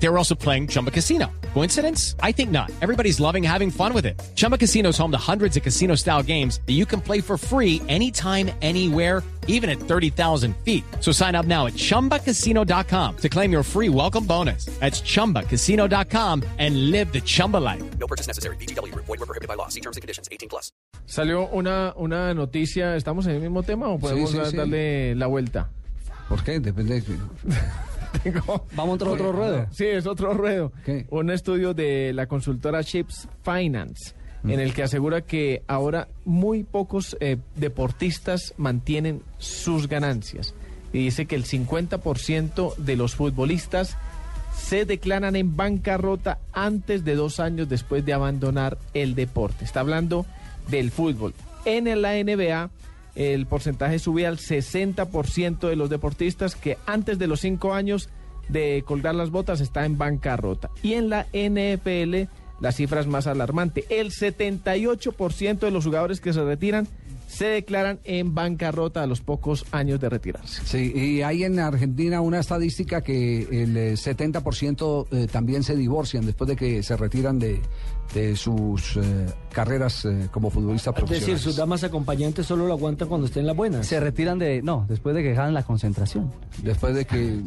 They were also playing Chumba Casino. Coincidence? I think not. Everybody's loving having fun with it. Chumba Casino is home to hundreds of casino style games that you can play for free anytime, anywhere, even at 30,000 feet. So sign up now at chumbacasino.com to claim your free welcome bonus. That's chumbacasino.com and live the Chumba life. No purchase necessary. BGW. Void were prohibited by law. See terms and conditions. 18 plus. Salió una, una noticia, ¿estamos en el mismo tema o podemos sí, sí. darle la vuelta? ¿Por qué? Depende de... Tengo- Vamos a otro, otro ruedo. Sí, es otro ruedo. ¿Qué? Un estudio de la consultora Chips Finance, en el que asegura que ahora muy pocos eh, deportistas mantienen sus ganancias. Y dice que el 50% de los futbolistas se declaran en bancarrota antes de dos años después de abandonar el deporte. Está hablando del fútbol. En la NBA, el porcentaje sube al 60% de los deportistas que antes de los cinco años de colgar las botas está en bancarrota. Y en la NFL, la cifra es más alarmante. El 78% de los jugadores que se retiran se declaran en bancarrota a los pocos años de retirarse. Sí, y hay en Argentina una estadística que el eh, 70% eh, también se divorcian después de que se retiran de, de sus eh, carreras eh, como futbolistas Es decir, sus damas acompañantes solo lo aguantan cuando estén las buenas. Se retiran de. No, después de que dejan la concentración. Después de que,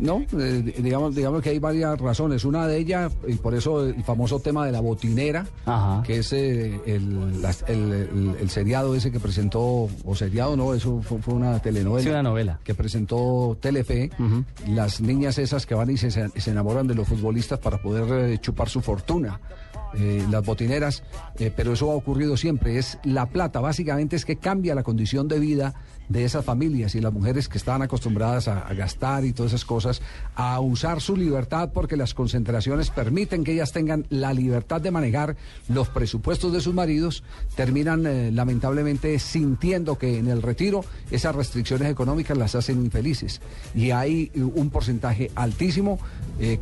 no, Eh, digamos, digamos que hay varias razones. Una de ellas, y por eso el famoso tema de la botinera, Ajá. que es eh, el, el, el- el seriado ese que presentó, o seriado no, eso fue, fue una telenovela. Sí, una novela. Que presentó Telefe, las niñas esas que van y se, se enamoran de los futbolistas para poder eh, chupar su fortuna. Eh, las botineras, eh, pero eso ha ocurrido siempre, es la plata, básicamente es que cambia la condición de vida de esas familias y las mujeres que estaban acostumbradas a, gastar y todas esas cosas, a usar su libertad porque las concentraciones permiten que ellas tengan la libertad de manejar los presupuestos de sus maridos, terminan eh, lamentablemente sintiendo que en el retiro esas restricciones económicas las hacen infelices. Y hay un porcentaje altísimo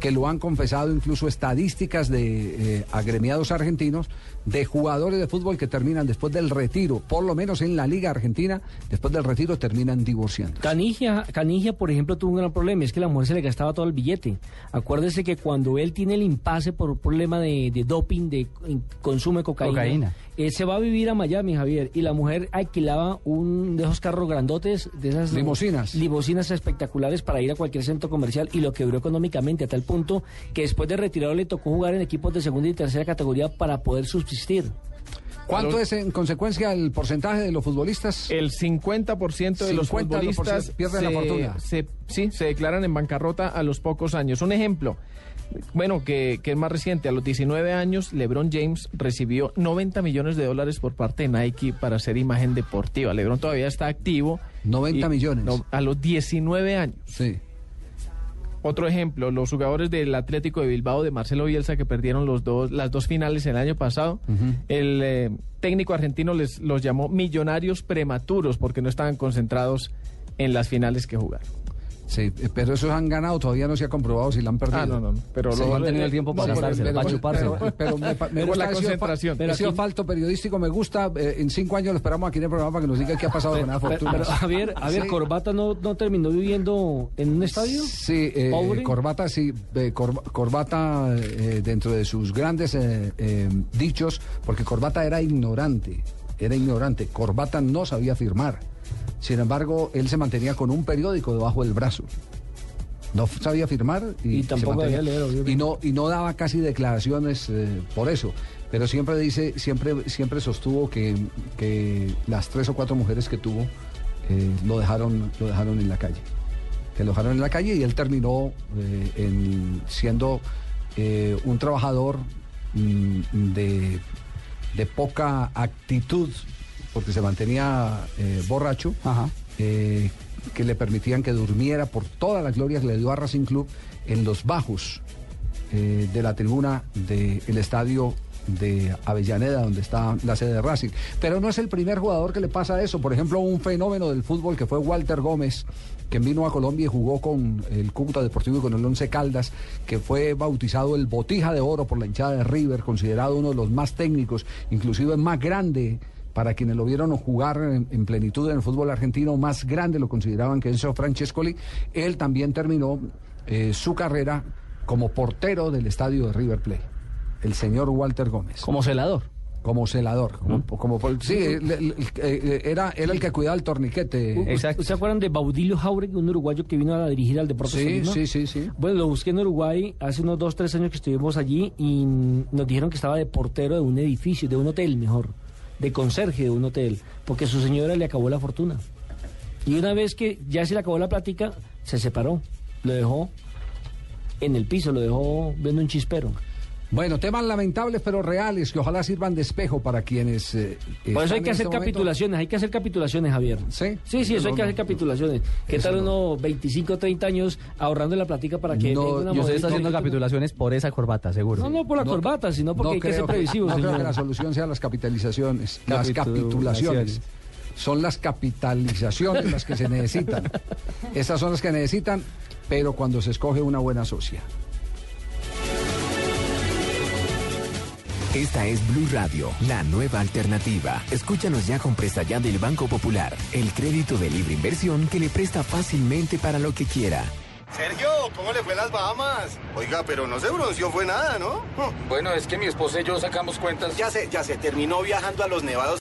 que lo han confesado incluso estadísticas de eh, agremiados argentinos de jugadores de fútbol que terminan después del retiro, por lo menos en la Liga Argentina, después del retiro terminan divorciando. Canigia, Canigia, por ejemplo, tuvo un gran problema, es que la mujer se le gastaba todo el billete. Acuérdese que cuando él tiene el impasse por un problema de, de doping, de consumo de cocaína, Cocaína. eh, se va a vivir a Miami, Javier, y la mujer alquilaba un de esos carros grandotes, de esas Limusinas. limusinas espectaculares para ir a cualquier centro comercial y lo quebró económicamente a tal punto que después de retirado le tocó jugar en equipos de segunda y tercera categoría para poder subsistir. ¿Cuánto es en consecuencia el porcentaje de los futbolistas? El 50% de los 50% futbolistas pierden la fortuna. se- sí, se declaran en bancarrota a los pocos años. Un ejemplo, bueno, que, que es más reciente, a los 19 años, LeBron James recibió 90 millones de dólares por parte de Nike para hacer imagen deportiva. LeBron todavía está activo. 90 millones. no, a los 19 años. Sí. Otro ejemplo, los jugadores del Atlético de Bilbao de Marcelo Bielsa que perdieron los dos, las dos finales el año pasado. El eh, técnico argentino les los llamó millonarios prematuros porque no estaban concentrados en las finales que jugaron. Sí, pero esos han ganado, todavía no se ha comprobado si la han perdido. Ah, no, no, no, pero Sí, lo- han tenido el tiempo para por- gastársela, pero- para. Pero, pero me, pa- me Pero gusta, la ha sido fa- concentración. ha sido falto periodístico, me gusta. eh, en cinco años lo esperamos aquí en el programa para que nos diga qué ha pasado con la fortuna. pero, Javier, Javier Sí. Corbata no, no terminó viviendo en un estadio. Sí, eh. Corbata, sí, eh, Cor- Corbata eh, dentro de sus grandes eh, eh, dichos, porque Corbata era ignorante, era ignorante, Corbata no sabía firmar, sin embargo, él se mantenía con un periódico debajo del brazo. No sabía firmar y, tampoco mantenía- leer, y no y no daba casi declaraciones eh, por eso, pero siempre dice siempre siempre sostuvo que, que las tres o cuatro mujeres que tuvo eh, lo dejaron lo dejaron en la calle. Que lo dejaron en la calle y él terminó eh, en- siendo un trabajador mm, de, de poca actitud, porque se mantenía eh, borracho, Ajá. eh, que le permitían que durmiera por toda la gloria que le dio a Racing Club en los bajos eh, de la tribuna del estadio de Avellaneda, donde está la sede de Racing. Pero no es el primer jugador que le pasa eso. Por ejemplo, un fenómeno del fútbol que fue Walter Gómez, que vino a Colombia y jugó con el Cúcuta Deportivo y con el Once Caldas, que fue bautizado el Botija de Oro por la hinchada de River, considerado uno de los más técnicos, inclusive más grande para quienes lo vieron jugar en, en, plenitud en el fútbol argentino, más grande lo consideraban que Enzo Francescoli. Él también terminó eh, su carrera como portero del estadio de River Plate, el señor Walter Gómez. Como celador. Como celador, como, como sí, el- el- el- era, era el que cuidaba el torniquete. ¿Usted ¿Se acuerdan de Baudilio Jauregui, un uruguayo que vino a dirigir al Deportes Sí, sí, sí, sí. Bueno, lo busqué en Uruguay hace unos dos, tres años que estuvimos allí y nos dijeron que estaba de portero de un edificio, de un hotel mejor, de conserje de un hotel, porque su señora le acabó la fortuna. Y una vez que ya se le acabó la plática, se separó, lo dejó en el piso, lo dejó viendo un chispero. Bueno, temas lamentables pero reales que ojalá sirvan de espejo para quienes. eh, Por eso hay que hacer este momento- capitulaciones, hay que hacer capitulaciones, Javier. Sí. Sí, sí, eso No, hay que hacer capitulaciones. ¿Qué tal no. unos 25, 30 años ahorrando la platica para que No, una Y usted está haciendo capitulaciones por esa corbata, seguro. No, no por la corbata, sino porque No hay que ser creo previsivos, no creo que la solución sea las capitalizaciones, las capitulaciones. Capitulaciones. Son las capitalizaciones las que se necesitan. Esas son las que necesitan, pero cuando se escoge una buena socia. Esta es Blue Radio, la nueva alternativa. Escúchanos ya con presta ya del Banco Popular, el crédito de libre inversión que le presta fácilmente para lo que quiera. Sergio, ¿cómo le fue las Bahamas? Oiga, pero no se bronceó fue nada, ¿no? Bueno, es que mi esposa y yo sacamos cuentas. Ya sé, ya se terminó viajando a los nevados